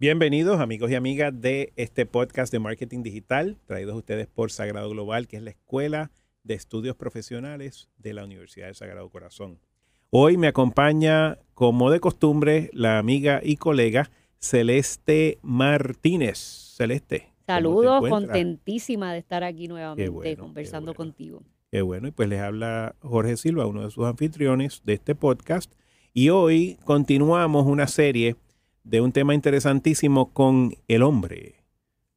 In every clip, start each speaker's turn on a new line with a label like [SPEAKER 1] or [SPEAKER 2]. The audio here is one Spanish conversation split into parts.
[SPEAKER 1] Bienvenidos amigos y amigas de este podcast de marketing digital, traídos a ustedes por Sagrado Global, que es la Escuela de Estudios Profesionales de la Universidad del Sagrado Corazón. Hoy me acompaña, como de costumbre, la amiga y colega Celeste Martínez. Celeste.
[SPEAKER 2] Saludos, contentísima de estar aquí nuevamente conversando contigo.
[SPEAKER 1] Qué bueno, y pues les habla Jorge Silva, uno de sus anfitriones de este podcast. Y hoy continuamos una serie de un tema interesantísimo con el hombre,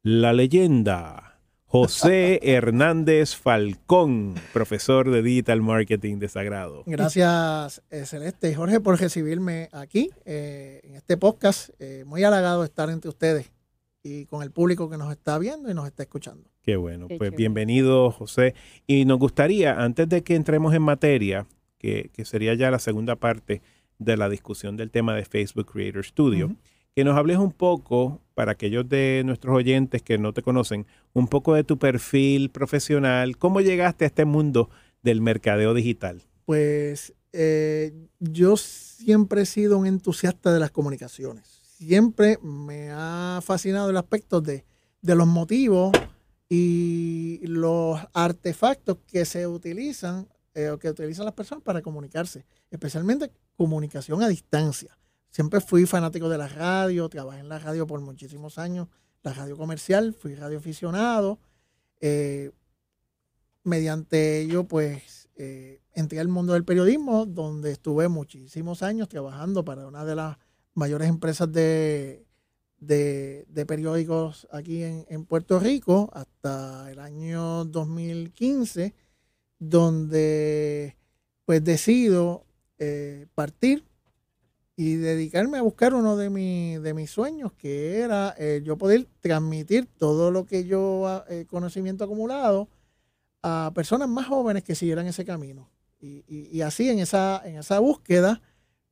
[SPEAKER 1] la leyenda, José Hernández Falcón, profesor de Digital Marketing de Sagrado.
[SPEAKER 3] Gracias, Celeste y Jorge, por recibirme aquí eh, en este podcast. Eh, muy halagado de estar entre ustedes y con el público que nos está viendo y nos está escuchando.
[SPEAKER 1] Qué bueno, pues bienvenido José. Y nos gustaría, antes de que entremos en materia, que, sería ya la segunda parte de la discusión del tema de Facebook Creator Studio, que nos hables un poco, para aquellos de nuestros oyentes que no te conocen, un poco de tu perfil profesional, cómo llegaste a este mundo del mercadeo digital.
[SPEAKER 3] Pues eh, yo siempre he sido un entusiasta de las comunicaciones. Siempre me ha fascinado el aspecto de, los motivos y los artefactos que se utilizan eh, que utilizan las personas para comunicarse, especialmente comunicación a distancia. Siempre fui fanático de la radio, trabajé en la radio por muchísimos años, la radio comercial, fui radioaficionado. Eh, mediante ello, pues, eh, entré al mundo del periodismo, donde estuve muchísimos años trabajando para una de las mayores empresas de, de, periódicos aquí en, Puerto Rico hasta el año 2015, donde pues decido eh, partir y dedicarme a buscar uno de, de mis sueños, que era eh, yo poder transmitir todo lo que yo, ah, eh, conocimiento acumulado, a personas más jóvenes que siguieran ese camino. Y, y así en esa, en esa búsqueda,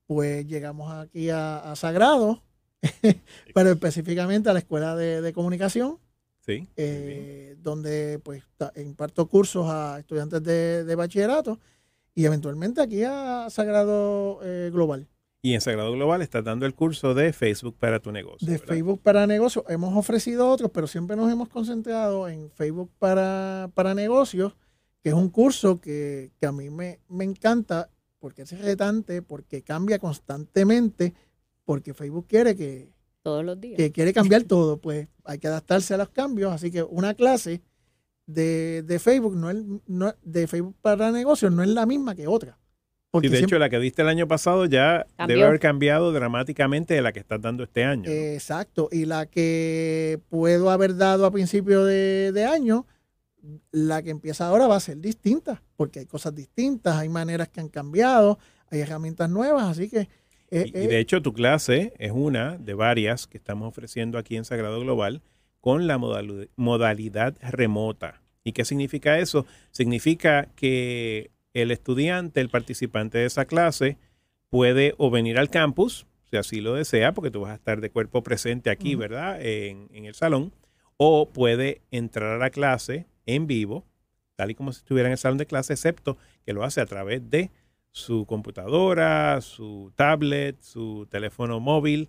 [SPEAKER 3] pues llegamos aquí a, Sagrado, pero específicamente a la Escuela de, Comunicación,
[SPEAKER 1] sí,
[SPEAKER 3] eh, donde pues imparto cursos a estudiantes de, bachillerato y eventualmente aquí a Sagrado eh, Global.
[SPEAKER 1] Y en Sagrado Global estás dando el curso de Facebook para tu negocio.
[SPEAKER 3] De Facebook para negocios. Hemos ofrecido otros, pero siempre nos hemos concentrado en Facebook para, para negocios, que es un curso que, a mí me, me encanta porque es retante, porque cambia constantemente, porque Facebook quiere que,
[SPEAKER 2] todos los días.
[SPEAKER 3] Que quiere cambiar todo, pues hay que adaptarse a los cambios. Así que una clase de, Facebook no es no, de Facebook para negocios no es la misma que otra.
[SPEAKER 1] y de hecho la que diste el año pasado ya debe haber cambiado dramáticamente de la que estás dando este año.
[SPEAKER 3] Exacto. Y la que puedo haber dado a principio de, de año la que empieza ahora va a ser distinta, porque hay cosas distintas, hay maneras que han cambiado, hay herramientas nuevas, así que...
[SPEAKER 1] Eh, y, de eh, hecho tu clase es una de varias que estamos ofreciendo aquí en Sagrado Global con la modalidad remota. ¿Y qué significa eso? Significa que el estudiante, el participante de esa clase, puede o venir al campus, si así lo desea, porque tú vas a estar de cuerpo presente aquí, ¿verdad? En, en el salón, o puede entrar a la clase en vivo, tal y como si estuviera en el salón de clase, excepto que lo hace a través de su computadora, su tablet, su teléfono móvil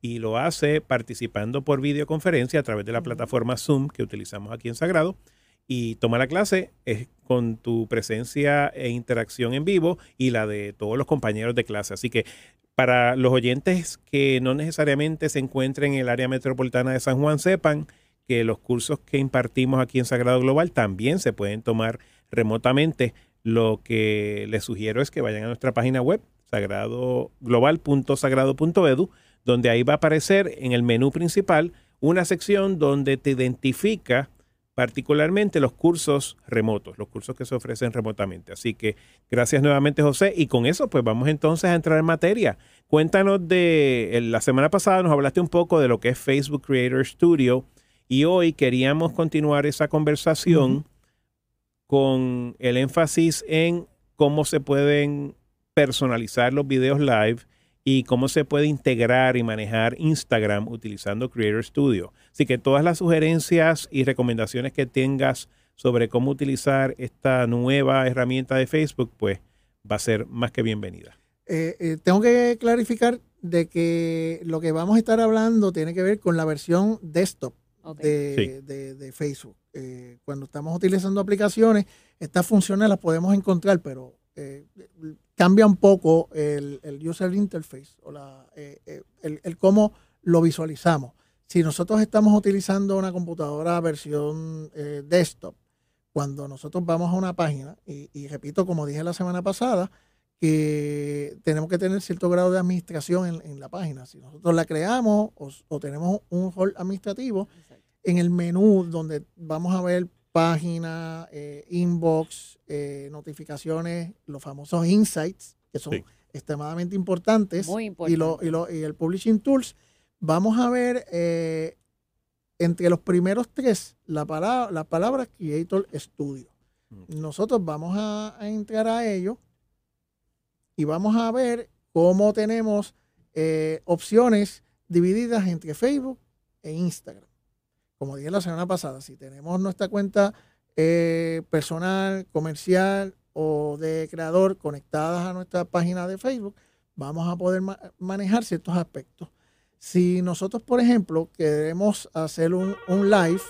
[SPEAKER 1] y lo hace participando por videoconferencia a través de la plataforma Zoom que utilizamos aquí en Sagrado y toma la clase con tu presencia e interacción en vivo y la de todos los compañeros de clase. Así que para los oyentes que no necesariamente se encuentren en el área metropolitana de San Juan, sepan que los cursos que impartimos aquí en Sagrado Global también se pueden tomar remotamente. Lo que les sugiero es que vayan a nuestra página web, global.sagrado.edu, donde ahí va a aparecer en el menú principal una sección donde te identifica particularmente los cursos remotos, los cursos que se ofrecen remotamente. Así que gracias nuevamente José y con eso pues vamos entonces a entrar en materia. Cuéntanos de, la semana pasada nos hablaste un poco de lo que es Facebook Creator Studio y hoy queríamos continuar esa conversación con el énfasis en cómo se pueden personalizar los videos live y cómo se puede integrar y manejar Instagram utilizando Creator Studio. Así que todas las sugerencias y recomendaciones que tengas sobre cómo utilizar esta nueva herramienta de Facebook, pues va a ser más que bienvenida.
[SPEAKER 3] Eh, eh, tengo que clarificar de que lo que vamos a estar hablando tiene que ver con la versión desktop de, Facebook. Eh, cuando estamos utilizando aplicaciones, estas funciones las podemos encontrar, pero eh, cambia un poco el, user interface o la, eh, el, el, cómo lo visualizamos. Si nosotros estamos utilizando una computadora versión desktop, cuando nosotros vamos a una página, y, repito, como dije la semana pasada, que tenemos que tener cierto grado de administración en, la página. Si nosotros la creamos o, tenemos un rol administrativo, en el menú donde vamos a ver página, eh, inbox, eh, notificaciones, los famosos insights, que son extremadamente importantes,
[SPEAKER 2] Muy importante.
[SPEAKER 3] Y, lo, y, el Publishing Tools, vamos a ver eh, entre los primeros tres la palabra, la palabra Creator Studio. Nosotros vamos a, entrar a ello y vamos a ver cómo tenemos eh, opciones divididas entre Facebook e Instagram. Como dije la semana pasada, si tenemos nuestra cuenta eh, personal, comercial o de creador conectadas a nuestra página de Facebook, vamos a poder manejar ciertos aspectos. Si nosotros, por ejemplo, queremos hacer un, live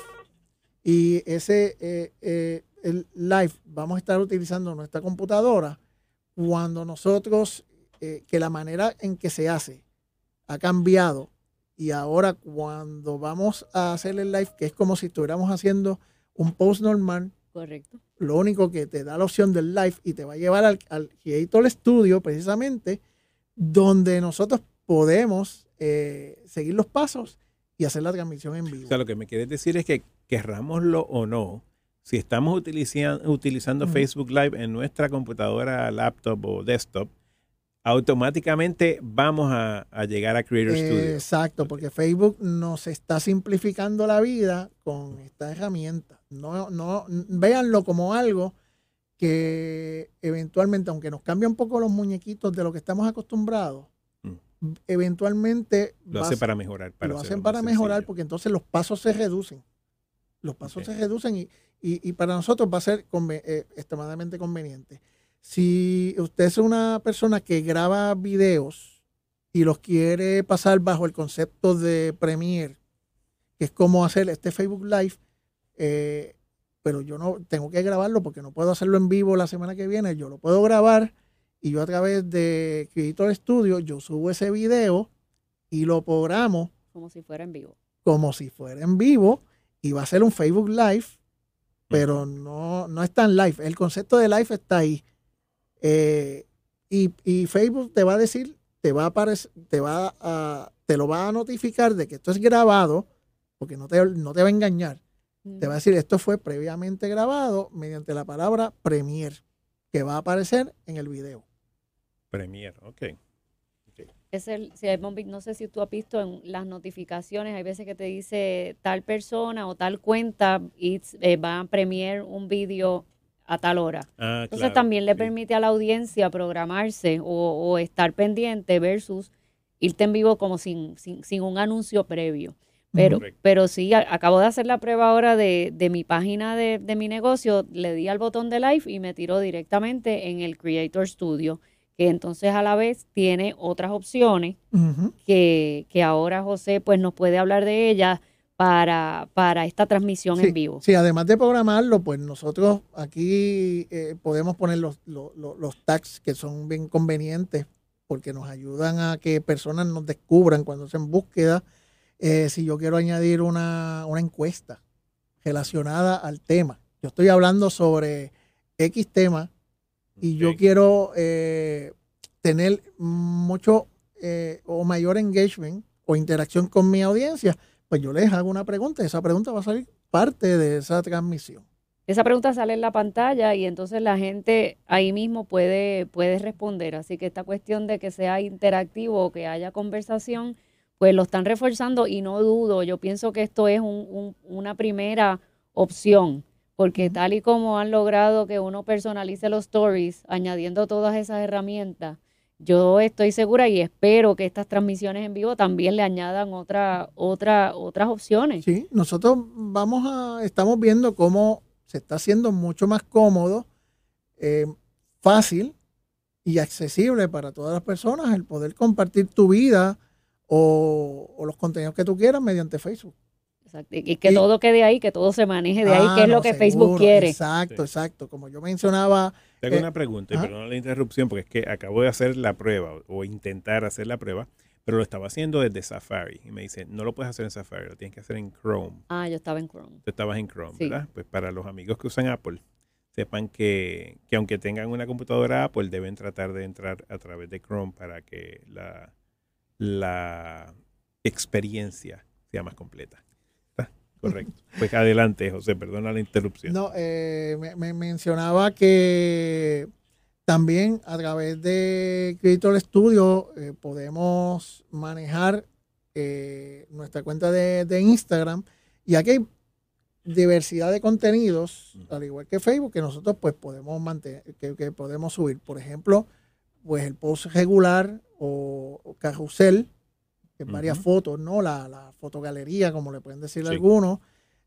[SPEAKER 3] y ese eh, el live vamos a estar utilizando nuestra computadora, cuando nosotros, eh, que la manera en que se hace ha cambiado y ahora cuando vamos a hacer el live, que es como si estuviéramos haciendo un post normal,
[SPEAKER 2] Correcto.
[SPEAKER 3] Lo único que te da la opción del live y te va a llevar al, al Creator Studio precisamente, donde nosotros podemos eh, seguir los pasos y hacer la transmisión en vivo.
[SPEAKER 1] O sea, lo que me quieres decir es que querrámoslo o no, si estamos utilizando Facebook Live en nuestra computadora, laptop o desktop, automáticamente vamos a, llegar a Creator Studio.
[SPEAKER 3] Exacto, porque Facebook nos está simplificando la vida con esta herramienta. No, no, véanlo como algo que eventualmente, aunque nos cambie un poco los muñequitos de lo que estamos acostumbrados, eventualmente...
[SPEAKER 1] Lo hace para mejorar.
[SPEAKER 3] lo hacen para mejorar porque entonces los pasos se reducen. Los pasos se reducen y, y, para nosotros va a ser eh, extremadamente conveniente. Si usted es una persona que graba videos y los quiere pasar bajo el concepto de Premiere, que es como hacer este Facebook Live, eh, pero yo no tengo que grabarlo porque no puedo hacerlo en vivo la semana que viene, yo lo puedo grabar y yo a través de Creator Studio, yo subo ese video y lo programo.
[SPEAKER 2] Como si fuera en vivo.
[SPEAKER 3] Como si fuera en vivo. Y va a ser un Facebook Live, pero no, no es tan live. El concepto de live está ahí. Eh, y, Facebook te va a decir, te va a aparecer, te va a, te lo va a notificar de que esto es grabado, porque no te, no te va a engañar. Te va a decir, esto fue previamente grabado mediante la palabra Premiere, que va a aparecer en el video.
[SPEAKER 1] Premier, ok.
[SPEAKER 2] Es el, si no sé si tú has visto en las notificaciones, hay veces que te dice tal persona o tal cuenta y eh, va a premier un vídeo a tal hora. Ah, Entonces también le permite a la audiencia programarse o, estar pendiente versus irte en vivo como sin, sin, un anuncio previo. Pero, pero sí, acabo de hacer la prueba ahora de, de mi página de, de, mi negocio, le di al botón de live y me tiró directamente en el Creator Studio que entonces a la vez tiene otras opciones que, ahora José pues nos puede hablar de ellas para, para esta transmisión en vivo.
[SPEAKER 3] Sí, además de programarlo, pues nosotros aquí eh, podemos poner los, los, tags que son bien convenientes porque nos ayudan a que personas nos descubran cuando hacen búsqueda. Eh, si yo quiero añadir una, una encuesta relacionada al tema, yo estoy hablando sobre X tema y yo quiero eh, tener mucho eh, o mayor engagement o interacción con mi audiencia, pues yo les hago una pregunta y esa pregunta va a salir parte de esa transmisión.
[SPEAKER 2] Esa pregunta sale en la pantalla y entonces la gente ahí mismo puede, puede responder. Así que esta cuestión de que sea interactivo o que haya conversación, pues lo están reforzando y no dudo, yo pienso que esto es una primera opción porque tal y como han logrado que uno personalice los stories, añadiendo todas esas herramientas, yo estoy segura y espero que estas transmisiones en vivo también le añadan otra, otra, otras opciones.
[SPEAKER 3] Sí, nosotros vamos a, estamos viendo cómo se está haciendo mucho más cómodo, eh, fácil y accesible para todas las personas el poder compartir tu vida o, los contenidos que tú quieras mediante Facebook.
[SPEAKER 2] Exacto. Y que todo quede ahí, que todo se maneje de ahí, que es lo que Facebook quiere.
[SPEAKER 3] Exacto, exacto. Como yo mencionaba.
[SPEAKER 1] Tengo una pregunta, y perdón la interrupción, porque es que acabo de hacer la prueba o intentar hacer la prueba, pero lo estaba haciendo desde Safari. Y me dice, no lo puedes hacer en Safari, lo tienes que hacer en Chrome.
[SPEAKER 2] Ah, yo estaba en Chrome.
[SPEAKER 1] Tú estabas en Chrome, ¿verdad? Pues para los amigos que usan Apple, sepan que, que, aunque tengan una computadora Apple, deben tratar de entrar a través de Chrome para que la, la experiencia sea más completa. Correcto. Pues adelante, José, perdona la interrupción.
[SPEAKER 3] No, eh, me, mencionaba que también a través de Creator Studio eh, podemos manejar eh, nuestra cuenta de, de, Instagram y aquí hay diversidad de contenidos, al igual que Facebook, que nosotros pues podemos mantener, que, podemos subir. Por ejemplo, pues el post regular o, carrusel, que varias fotos, ¿no? La, la, fotogalería, como le pueden decir algunos,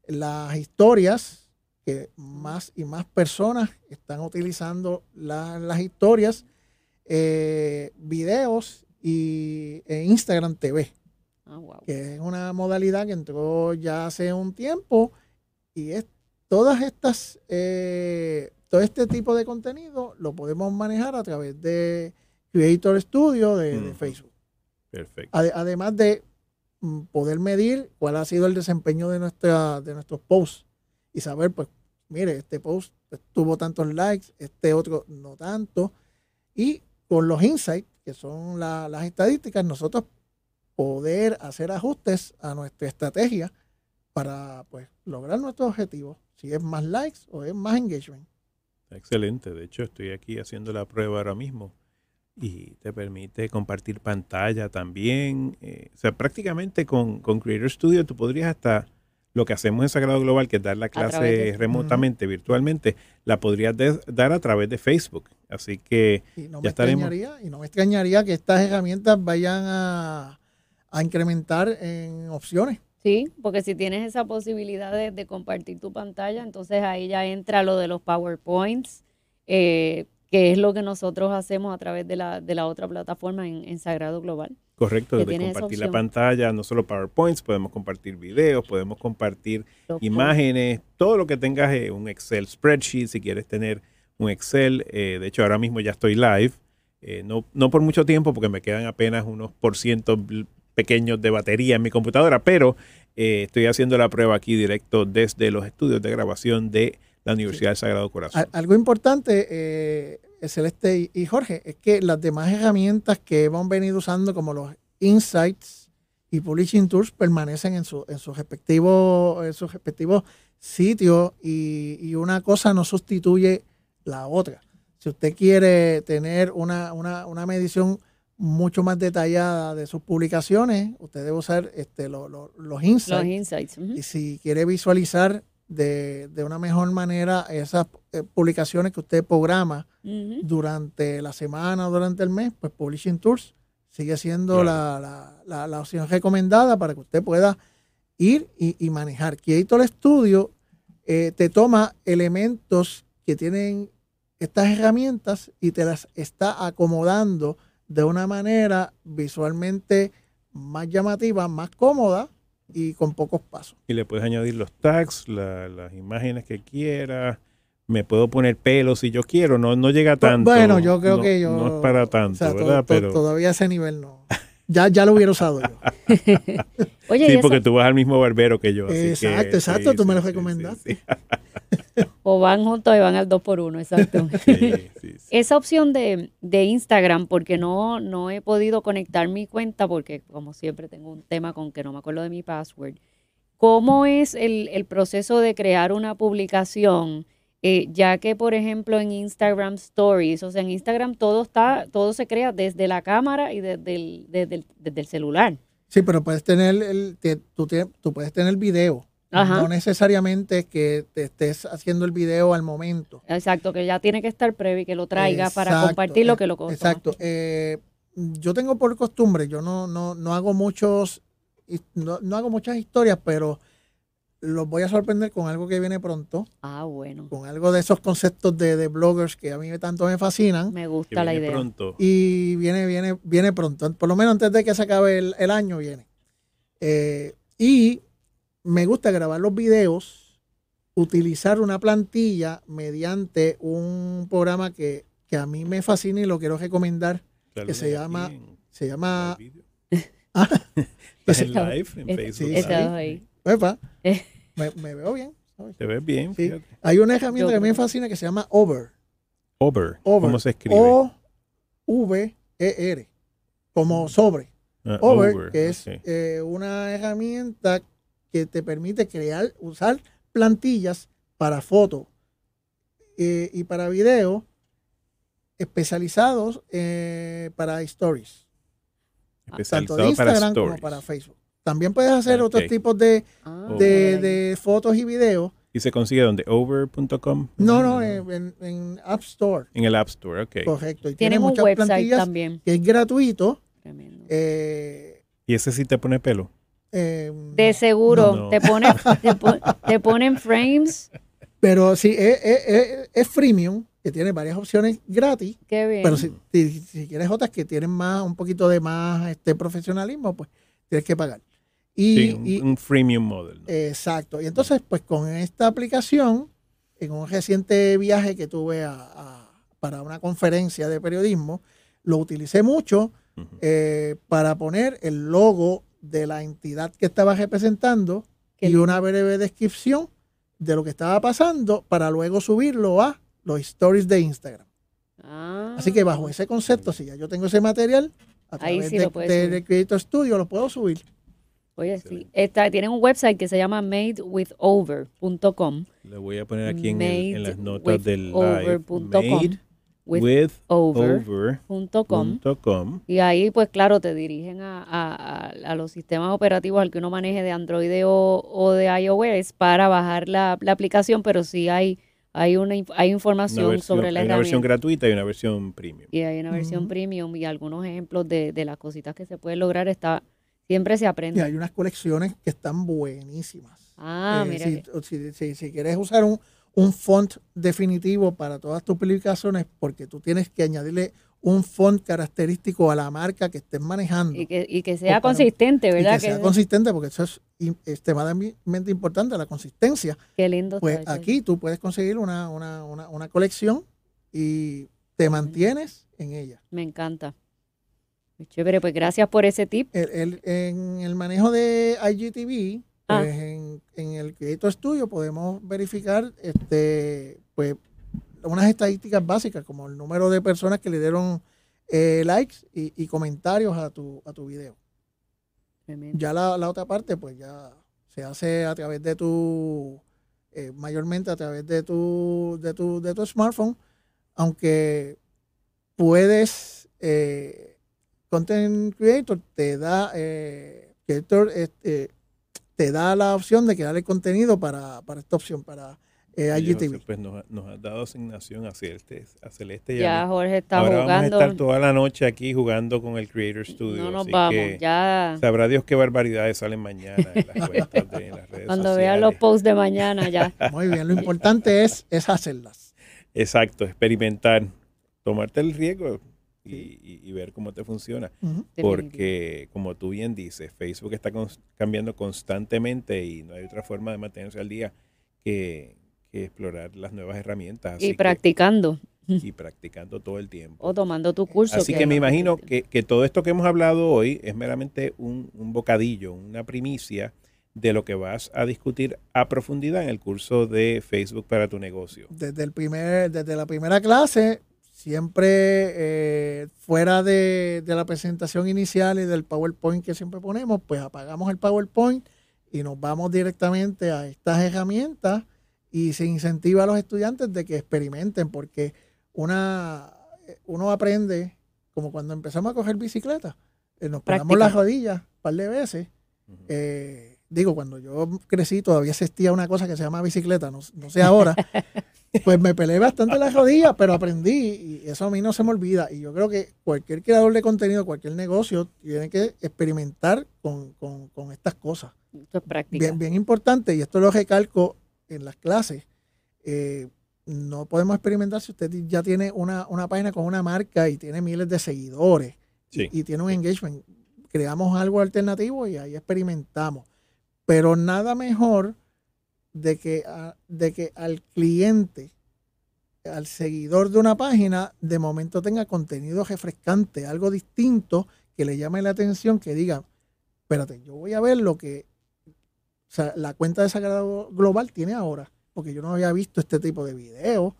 [SPEAKER 3] las historias, que más y más personas están utilizando las historias, eh, videos y e Instagram TV, ah, que es una modalidad que entró ya hace un tiempo y es todas estas, eh, todo este tipo de contenido lo podemos manejar a través de Creator Studio de, Facebook.
[SPEAKER 1] Perfecto.
[SPEAKER 3] además de mm, poder medir cuál ha sido el desempeño de, nuestra, de nuestros posts y saber, pues, mire, este post tuvo tantos likes, este otro no tanto. Y con los insights, que son las estadísticas, nosotros poder hacer ajustes a nuestra estrategia para pues lograr nuestros objetivos, si es más likes o es más engagement.
[SPEAKER 1] Excelente, de hecho estoy aquí haciendo la prueba ahora mismo y te permite compartir pantalla también. Eh, o sea, prácticamente con, Creator Studio tú podrías hasta lo que hacemos en Sagrado Global, que es dar la clase remotamente, virtualmente, la podrías dar a través de Facebook. Así que ya estaremos.
[SPEAKER 3] Y no me extrañaría que estas herramientas vayan a, a incrementar en opciones.
[SPEAKER 2] Sí, porque si tienes esa posibilidad de, compartir tu pantalla, entonces ahí ya entra lo de los PowerPoints, eh, que es lo que nosotros hacemos a través de la, de la otra plataforma en, Sagrado Global.
[SPEAKER 1] Correcto, de compartir la pantalla, no solo PowerPoints, podemos compartir videos, podemos compartir imágenes, todo lo que tengas, eh, un Excel spreadsheet, si quieres tener un Excel. Eh, de hecho, ahora mismo ya estoy live. no, no por mucho tiempo, porque me quedan apenas unos por ciento pequeños de batería en mi computadora, pero eh, estoy haciendo la prueba aquí directo desde los estudios de grabación de la Universidad del Sagrado Corazón.
[SPEAKER 3] Algo importante, eh, Celeste y Jorge, es que las demás herramientas que hemos venido usando, como los Insights y Publishing Tools, permanecen en, su, en sus respectivos en sus respectivos sitios y, una cosa no sustituye la otra. Si usted quiere tener una, una, una medición mucho más detallada de sus publicaciones, usted debe usar este, los insights. Y si quiere visualizar de, una mejor manera esas eh, publicaciones que usted programa durante la semana o durante el mes, pues Publishing Tools sigue siendo la, opción recomendada para que usted pueda ir y, manejar. Creator Studio eh, te toma elementos que tienen estas herramientas y te las está acomodando de una manera visualmente más llamativa, más cómoda y con pocos pasos.
[SPEAKER 1] Y le puedes añadir los tags, las imágenes que quieras. Me puedo poner pelo si yo quiero, no, no llega tanto.
[SPEAKER 3] Bueno, yo creo que yo.
[SPEAKER 1] No es para tanto, ¿verdad?
[SPEAKER 3] Pero... Todavía ese nivel no. Ya, ya lo hubiera usado yo.
[SPEAKER 1] Oye, sí, porque tú vas al mismo barbero que yo.
[SPEAKER 3] exacto, exacto, tú me lo recomendaste.
[SPEAKER 2] o van juntos y van al 2 por 1 exacto. Esa opción de, Instagram, porque no, no he podido conectar mi cuenta, porque como siempre tengo un tema con que no me acuerdo de mi password. ¿Cómo es el, proceso de crear una publicación? Eh, ya que, por ejemplo, en Instagram Stories, o sea, en Instagram todo está, todo se crea desde la cámara y desde el, desde el, celular.
[SPEAKER 3] Sí, pero puedes tener el, tú, tú puedes tener video no necesariamente que te estés haciendo el video al momento.
[SPEAKER 2] Exacto, que ya tiene que estar previo y que lo traiga para compartir lo que lo costó.
[SPEAKER 3] Exacto. Eh, yo tengo por costumbre, yo no, no, no hago muchos, no, hago muchas historias, pero los voy a sorprender con algo que viene pronto,
[SPEAKER 2] Ah, bueno.
[SPEAKER 3] con algo de esos conceptos de, de bloggers que a mí tanto me fascinan.
[SPEAKER 2] Me
[SPEAKER 1] Que
[SPEAKER 2] gusta la
[SPEAKER 1] viene
[SPEAKER 2] idea.
[SPEAKER 1] pronto.
[SPEAKER 3] Y viene, viene, viene pronto. Por lo menos antes de que se acabe el, el año viene. Eh, y me gusta grabar los videos, utilizar una plantilla mediante un programa que, que a mí me fascina y lo quiero recomendar.
[SPEAKER 1] Saludos
[SPEAKER 3] se llama-
[SPEAKER 1] en
[SPEAKER 3] Se llama... Ah,
[SPEAKER 1] Estás en live en Facebook.
[SPEAKER 3] sí,
[SPEAKER 2] ahí.
[SPEAKER 3] epa, me, me veo bien. ¿sabes?
[SPEAKER 1] Te ves bien,
[SPEAKER 3] Sí.
[SPEAKER 1] fíjate.
[SPEAKER 3] Hay una herramienta
[SPEAKER 2] Yo
[SPEAKER 3] que a mí me fascina que se llama Over.
[SPEAKER 1] Over.
[SPEAKER 3] Over.
[SPEAKER 1] ¿Cómo se escribe?
[SPEAKER 3] O-V-E-R. Como sobre.
[SPEAKER 1] Ah,
[SPEAKER 3] Over, que es
[SPEAKER 1] ok.
[SPEAKER 3] eh, una herramienta que te permite crear, usar plantillas para foto eh, y para video especializados eh, para stories, tanto de
[SPEAKER 1] para
[SPEAKER 3] Instagram como
[SPEAKER 1] stories.
[SPEAKER 3] para Facebook. También puedes hacer otros tipos de,
[SPEAKER 2] Ah,
[SPEAKER 1] Oh.
[SPEAKER 3] de, fotos y videos.
[SPEAKER 1] ¿Y se consigue donde? Over.com.
[SPEAKER 3] No, no, en, en- en App Store,
[SPEAKER 1] En el App Store, ok.
[SPEAKER 3] correcto. Y tiene muchas
[SPEAKER 2] website
[SPEAKER 3] plantillas
[SPEAKER 2] también.
[SPEAKER 3] que es gratuito.
[SPEAKER 2] Tremendo.
[SPEAKER 3] eh,
[SPEAKER 1] ¿Y ese sí te pone pelo?
[SPEAKER 3] Eh,
[SPEAKER 2] De seguro,
[SPEAKER 1] No, no.
[SPEAKER 2] Te, ponen, te, pon- te ponen frames.
[SPEAKER 3] Pero sí, es, es- es- es freemium, que tiene varias opciones gratis.
[SPEAKER 2] Qué bien.
[SPEAKER 3] Pero si, si- si quieres otras que tienen más, un poquito de más este profesionalismo, pues tienes que pagar. Y,
[SPEAKER 1] Sí, un,
[SPEAKER 3] y-
[SPEAKER 1] un freemium model. ¿no?
[SPEAKER 3] exacto. Y entonces, pues con esta aplicación, en un reciente viaje que tuve a- a- para una conferencia de periodismo, lo utilicé mucho eh, para poner el logo de la entidad que estaba representando
[SPEAKER 2] Qué
[SPEAKER 3] y una breve descripción de lo que estaba pasando para luego subirlo a los stories de Instagram.
[SPEAKER 2] Ah.
[SPEAKER 3] Así que bajo ese concepto, si ya yo tengo ese material, a
[SPEAKER 2] Ahí
[SPEAKER 3] través
[SPEAKER 2] sí
[SPEAKER 3] de,
[SPEAKER 2] lo puedes
[SPEAKER 3] de- de Creator Studio lo puedo subir.
[SPEAKER 2] Oye, sí. Está, tienen un website que se llama madewithover.com.
[SPEAKER 1] Lo voy a poner aquí en, el- en las notas del live. Made
[SPEAKER 2] With
[SPEAKER 1] with.
[SPEAKER 2] Y ahí, pues claro, te dirigen a, a- a- los sistemas operativos al que uno maneje de Android o, o de iOS para bajar la, la aplicación, pero sí hay, hay, una, hay
[SPEAKER 1] Una
[SPEAKER 2] información
[SPEAKER 1] versión,
[SPEAKER 2] sobre la
[SPEAKER 1] hay una versión gratuita y una versión premium.
[SPEAKER 2] Y hay una versión premium y algunos ejemplos de, de las cositas que se pueden lograr. Está, siempre se
[SPEAKER 3] Y
[SPEAKER 2] aprende.
[SPEAKER 3] hay unas colecciones que están buenísimas.
[SPEAKER 2] Ah,
[SPEAKER 3] Eh,
[SPEAKER 2] mira.
[SPEAKER 3] si,
[SPEAKER 2] que-
[SPEAKER 3] si- si- si quieres usar un, un font definitivo para todas tus publicaciones, porque tú tienes que añadirle un font característico a la marca que estés manejando.
[SPEAKER 2] y, que, y que sea
[SPEAKER 3] para-
[SPEAKER 2] consistente,
[SPEAKER 3] y
[SPEAKER 2] ¿verdad?
[SPEAKER 3] que sea consistente, porque eso es extremadamente importante, la consistencia.
[SPEAKER 2] Qué lindo.
[SPEAKER 3] Pues
[SPEAKER 2] está
[SPEAKER 3] aquí tú puedes conseguir una, una, una, una colección y te mantienes en ella.
[SPEAKER 2] Me encanta. Muy Chévere, pues gracias por ese tip.
[SPEAKER 3] El- el- en el manejo de IGTV,
[SPEAKER 2] Ah.
[SPEAKER 3] pues en, en el Creator Studio podemos verificar este, pues, unas estadísticas básicas, como el número de personas que le dieron eh, likes y, y comentarios a tu, a tu video.
[SPEAKER 2] Tremendo.
[SPEAKER 3] Ya la, la otra parte, pues ya se hace a través de tu, eh, mayormente a través de tu, de tu, de tu smartphone, aunque puedes, eh, Content Creator te da, eh, Creator, este, te da la opción de crear el contenido para, para esta opción, para eh,
[SPEAKER 1] Oye, José,
[SPEAKER 3] IGTV.
[SPEAKER 1] pues nos, nos has dado asignación a Celeste, a Celeste y
[SPEAKER 2] Ya. Jorge está
[SPEAKER 1] Ahora vamos a
[SPEAKER 2] jugando.
[SPEAKER 1] estar toda la noche aquí jugando con el Creator Studio.
[SPEAKER 2] no nos
[SPEAKER 1] así
[SPEAKER 2] vamos.
[SPEAKER 1] que
[SPEAKER 2] Ya
[SPEAKER 1] Sabrá Dios qué barbaridades salen mañana en las cuentas de en las redes
[SPEAKER 2] cuando vean los
[SPEAKER 1] sociales.
[SPEAKER 2] posts de mañana ya.
[SPEAKER 3] Muy bien, lo importante es, es hacerlas.
[SPEAKER 1] Exacto, experimentar, tomarte el riesgo y, y- y ver cómo te funciona. Porque, como tú bien dices, Facebook está cambiando constantemente y no hay otra forma de mantenerse al día que, que explorar las nuevas herramientas. Así
[SPEAKER 2] y
[SPEAKER 1] que-
[SPEAKER 2] practicando
[SPEAKER 1] y practicando todo el tiempo.
[SPEAKER 2] o tomando tu curso.
[SPEAKER 1] Así que me imagino que, que todo esto que hemos hablado hoy es meramente un, un bocadillo, una primicia de lo que vas a discutir a profundidad en el curso de Facebook para tu negocio.
[SPEAKER 3] desde el primer, desde la primera clase, siempre eh, fuera de, de la presentación inicial y del PowerPoint que siempre ponemos, pues apagamos el PowerPoint y nos vamos directamente a estas herramientas y se incentiva a los estudiantes de que experimenten, porque una, uno aprende como cuando empezamos a coger bicicleta, eh, nos ponemos las rodillas un par de veces eh, digo, cuando yo crecí todavía existía una cosa que se llama bicicleta, no, no sé ahora, pues me peleé bastante las rodillas, pero aprendí y eso a mí no se me olvida. Y yo creo que cualquier creador de contenido, cualquier negocio, tiene que experimentar con, estas cosas.
[SPEAKER 2] Esto es práctica.
[SPEAKER 3] Bien, bien importante, y esto lo recalco en las clases. Eh, no podemos experimentar si usted ya tiene una, página con una marca y tiene miles de seguidores y, tiene un engagement. Creamos algo alternativo y ahí experimentamos. Pero nada mejor de que, de que al cliente, al seguidor de una página, de momento tenga contenido refrescante, algo distinto que le llame la atención, que diga, espérate, yo voy a ver lo que la cuenta de Sagrado Global tiene ahora, porque yo no había visto este tipo de video,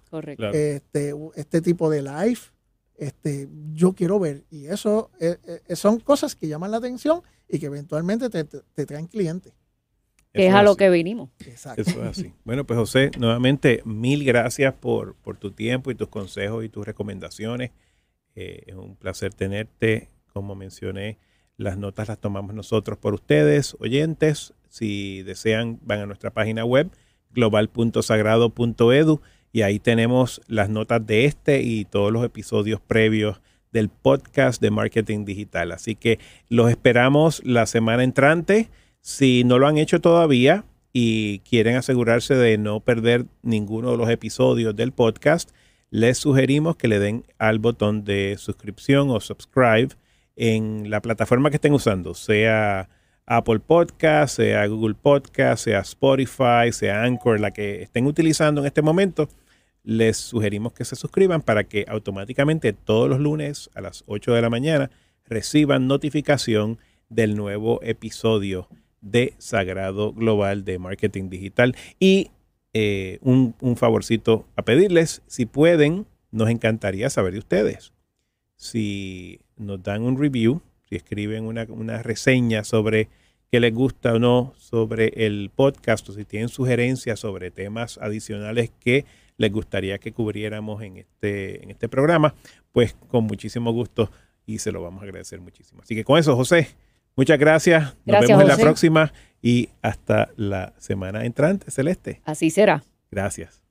[SPEAKER 3] este, este tipo de live, este, yo quiero ver. Y eso eh, eh, son cosas que llaman la atención y que eventualmente te, te traen clientes
[SPEAKER 2] que es a lo que vinimos.
[SPEAKER 1] Exacto. Eso es así. Bueno, pues José, nuevamente mil gracias por, tu tiempo y tus consejos y tus recomendaciones. Eh, es un placer tenerte. Como mencioné, las notas las tomamos nosotros por ustedes, oyentes. Si desean, van a nuestra página web global.sagrado.edu y ahí tenemos las notas de este y todos los episodios previos del podcast de marketing digital. Así que los esperamos la semana entrante. Si no lo han hecho todavía y quieren asegurarse de no perder ninguno de los episodios del podcast, les sugerimos que le den al botón de suscripción o subscribe en la plataforma que estén usando, sea Apple Podcast, sea Google Podcast, sea Spotify, sea Anchor, la que estén utilizando en este momento. Les sugerimos que se suscriban para que automáticamente todos los lunes a las 8 de la mañana reciban notificación del nuevo episodio de Sagrado Global de Marketing Digital. Y eh, un, favorcito a pedirles, si pueden, nos encantaría saber de ustedes. Si nos dan un review, si escriben una, una reseña sobre qué les gusta o no sobre el podcast o si tienen sugerencias sobre temas adicionales que les gustaría que cubriéramos en este, en este programa, pues con muchísimo gusto y se lo vamos a agradecer muchísimo. Así que con eso, José, Muchas gracias. Nos vemos en la próxima y hasta la semana entrante, Celeste.
[SPEAKER 2] Así será.
[SPEAKER 1] Gracias.